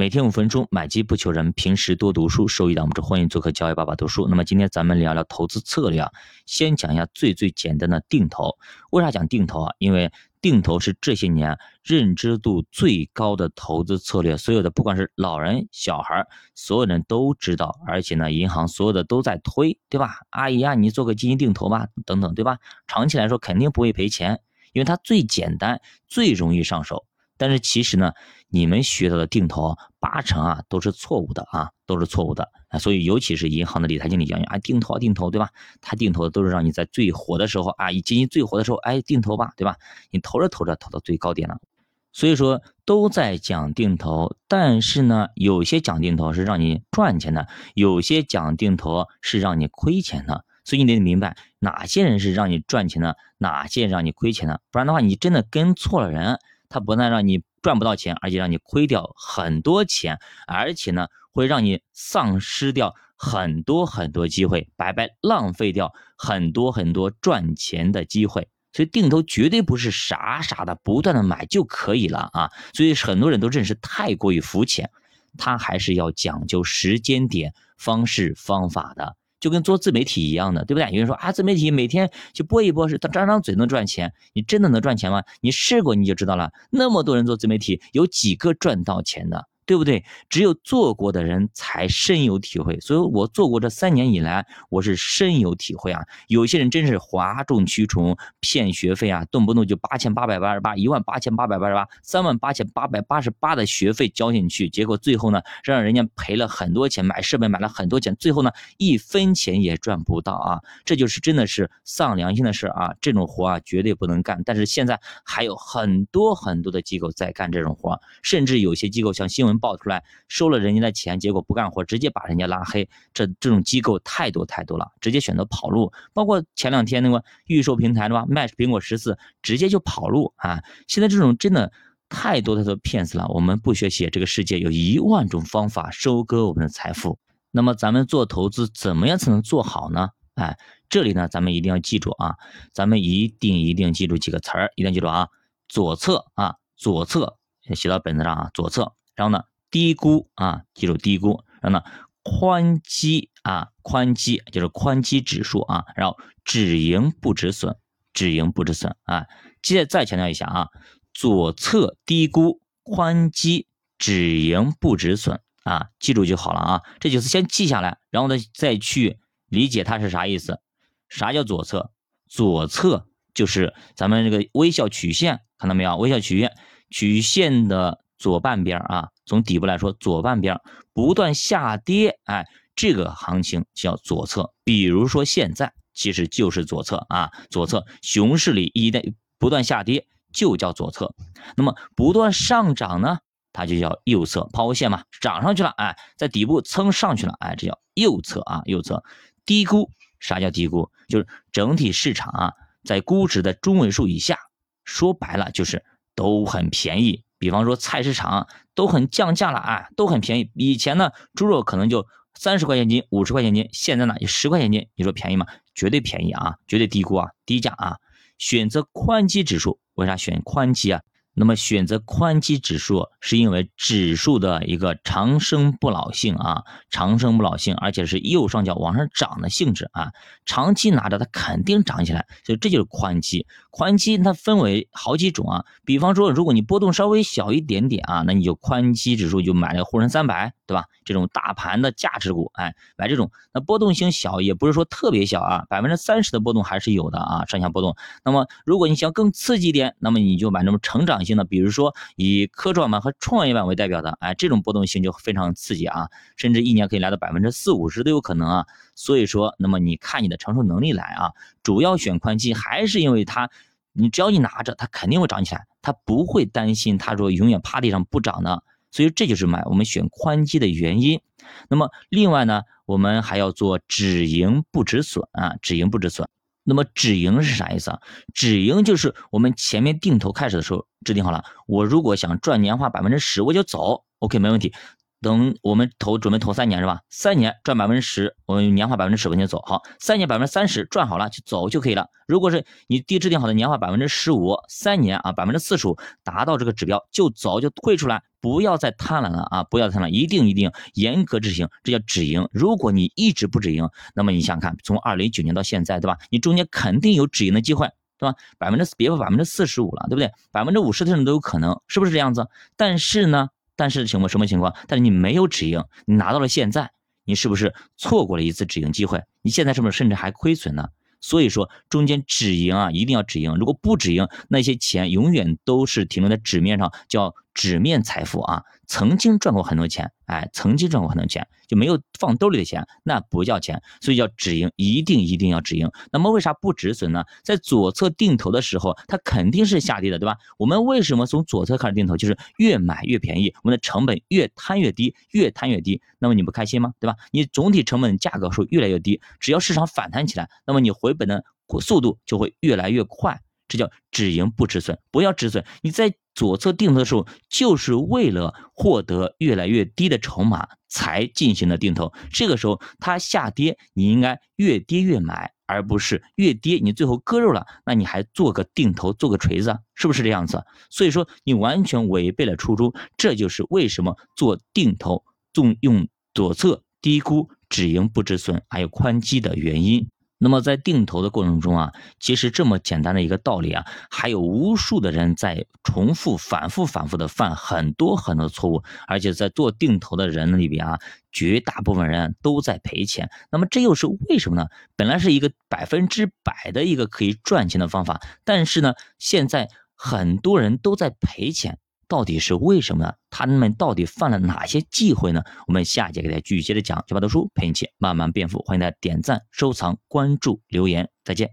每天五分钟，买机不求人，平时多读书，收益挡不住。欢迎做客教育爸爸读书。那么今天咱们聊聊投资策略啊，先讲一下最最简单的定投。为啥讲定投啊？因为定投是这些年认知度最高的投资策略，所有的不管是老人、小孩，所有人都知道，而且呢，银行所有的都在推，对吧？阿姨啊，你做个基金定投吧，等等，对吧？长期来说肯定不会赔钱，因为它最简单，最容易上手。但是其实呢，你们学到的定投八成啊都是错误的啊，都是错误的啊。所以尤其是银行的理财经理讲啊，定投定投，对吧？他定投的都是让你在最火的时候啊，以基金最火的时候，哎，定投吧，对吧？你投着投着投到最高点了。所以说都在讲定投，但是呢，有些讲定投是让你赚钱的，有些讲定投是让你亏钱的。所以你得明白哪些人是让你赚钱的，哪些让你亏钱的，不然的话，你真的跟错了人。它不但让你赚不到钱，而且让你亏掉很多钱，而且呢，会让你丧失掉很多很多机会，白白浪费掉很多很多赚钱的机会。所以定投绝对不是傻傻的不断的买就可以了啊！所以很多人都认识太过于肤浅，他还是要讲究时间点、方式、方法的。就跟做自媒体一样的，对不对？有人说啊，自媒体每天就播一播，是张张嘴能赚钱，你真的能赚钱吗？你试过你就知道了。那么多人做自媒体，有几个赚到钱的？对不对？只有做过的人才深有体会，所以我做过这三年以来，我是深有体会啊。有些人真是哗众取宠，骗学费啊，动不动就八千八百八十八，一万八千八百八十八，三万八千八百八十八的学费交进去，结果最后呢，让人家赔了很多钱，买设备买了很多钱，最后呢，一分钱也赚不到啊。这就是真的是丧良心的事啊！这种活啊，绝对不能干。但是现在还有很多很多的机构在干这种活，甚至有些机构像新闻。爆出来收了人家的钱，结果不干活，直接把人家拉黑。这这种机构太多太多了，直接选择跑路。包括前两天那个预售平台是吧，卖苹果十四，直接就跑路啊！现在这种真的太多太多骗子了。我们不学习，这个世界有一万种方法收割我们的财富。那么咱们做投资怎么样才能做好呢？哎，这里呢，咱们一定要记住啊，咱们一定一定记住几个词儿，一定记住啊，左侧啊，左侧写到本子上啊，左侧，然后呢。低估啊，记住低估，然后呢，宽基啊，宽基就是宽基指数啊，然后止盈不止损，止盈不止损啊。接着再强调一下啊，左侧低估，宽基止盈不止损啊，记住就好了啊。这就是先记下来，然后呢再去理解它是啥意思。啥叫左侧？左侧就是咱们这个微笑曲线，看到没有？微笑曲线曲线的。左半边啊，从底部来说，左半边不断下跌，哎，这个行情叫左侧。比如说现在，其实就是左侧啊，左侧熊市里一旦不断下跌，就叫左侧。那么不断上涨呢，它就叫右侧。抛物线嘛，涨上去了，哎，在底部蹭上去了，哎，这叫右侧啊，右侧。低估，啥叫低估？就是整体市场啊，在估值的中位数以下，说白了就是都很便宜。比方说菜市场都很降价了啊，都很便宜。以前呢，猪肉可能就三十块钱斤、五十块钱斤，现在呢就十块钱斤。你说便宜吗？绝对便宜啊，绝对低估啊，低价啊。选择宽基指数，为啥选宽基啊？那么选择宽基指数，是因为指数的一个长生不老性啊，长生不老性，而且是右上角往上涨的性质啊，长期拿着它肯定涨起来，所以这就是宽基。宽基它分为好几种啊，比方说如果你波动稍微小一点点啊，那你就宽基指数就买个沪深三百，对吧？这种大盘的价值股，哎，买这种，那波动性小，也不是说特别小啊，百分之三十的波动还是有的啊，上下波动。那么如果你想更刺激一点，那么你就买那种成长。性的，比如说以科创板和创业板为代表的，哎，这种波动性就非常刺激啊，甚至一年可以来到百分之四五十都有可能啊。所以说，那么你看你的承受能力来啊。主要选宽基还是因为它，你只要你拿着，它肯定会涨起来，它不会担心它说永远趴地上不涨的。所以这就是买我们选宽基的原因。那么另外呢，我们还要做止盈不止损啊，止盈不止损。那么止盈是啥意思啊？止盈就是我们前面定投开始的时候制定好了，我如果想赚年化百分之十，我就走，OK 没问题。等我们投准备投三年是吧？三年赚百分之十，我们年化百分之十，我就走。好，三年百分之三十赚好了就走就可以了。如果是你第制定好的年化百分之十五，三年啊百分之四十五达到这个指标就走就退出来，不要再贪婪了啊！不要贪婪，一定一定严格执行，这叫止盈。如果你一直不止盈，那么你想看，从二零一九年到现在，对吧？你中间肯定有止盈的机会，对吧？百分之别说百分之四十五了，对不对？百分之五十的人都有可能，是不是这样子？但是呢，但是情况什么情况？但是你没有止盈，你拿到了现在，你是不是错过了一次止盈机会？你现在是不是甚至还亏损呢？所以说，中间止盈啊，一定要止盈。如果不止盈，那些钱永远都是停留在纸面上，叫纸面财富啊。曾经赚过很多钱，哎，曾经赚过很多钱，就没有放兜里的钱，那不叫钱。所以叫止盈，一定一定要止盈。那么为啥不止损呢？在左侧定投的时候，它肯定是下跌的，对吧？我们为什么从左侧开始定投？就是越买越便宜，我们的成本越摊越低，越摊越低。那么你不开心吗？对吧？你总体成本价格数越来越低，只要市场反弹起来，那么你回本的速度就会越来越快。这叫止盈不止损，不要止损。你在左侧定投的时候，就是为了获得越来越低的筹码才进行的定投。这个时候它下跌，你应该越跌越买，而不是越跌你最后割肉了，那你还做个定投，做个锤子，是不是这样子？所以说你完全违背了初衷。这就是为什么做定投重用左侧低估止盈不止损，还有宽基的原因。那么在定投的过程中啊，其实这么简单的一个道理啊，还有无数的人在重复、反复、反复的犯很多很多错误，而且在做定投的人里边啊，绝大部分人都在赔钱。那么这又是为什么呢？本来是一个百分之百的一个可以赚钱的方法，但是呢，现在很多人都在赔钱。到底是为什么呢？他们到底犯了哪些忌讳呢？我们下节给大家继续接着讲。小白读书陪你一起慢慢变富，欢迎大家点赞、收藏、关注、留言，再见。